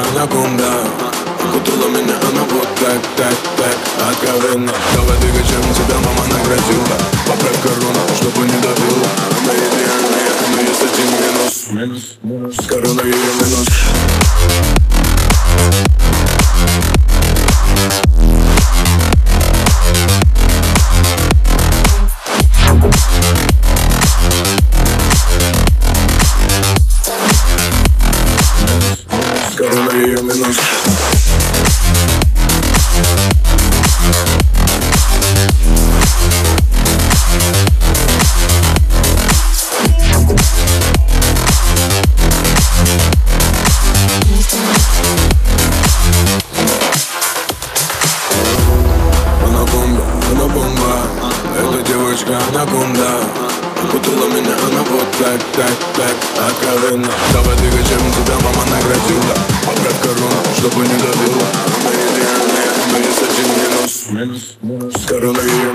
анаконда Окутала меня она вот так, так, так Откровенно Давай двигачем тебя мама наградила Поправь корону, чтобы не добила Она идеальная, но есть один минус Минус, минус Корона ее минус Она бомба Эта девочка анаконда Окутала меня она вот так, так, так Откровенно чтобы не идеальная, но есть один минус Минус, минус Корона ее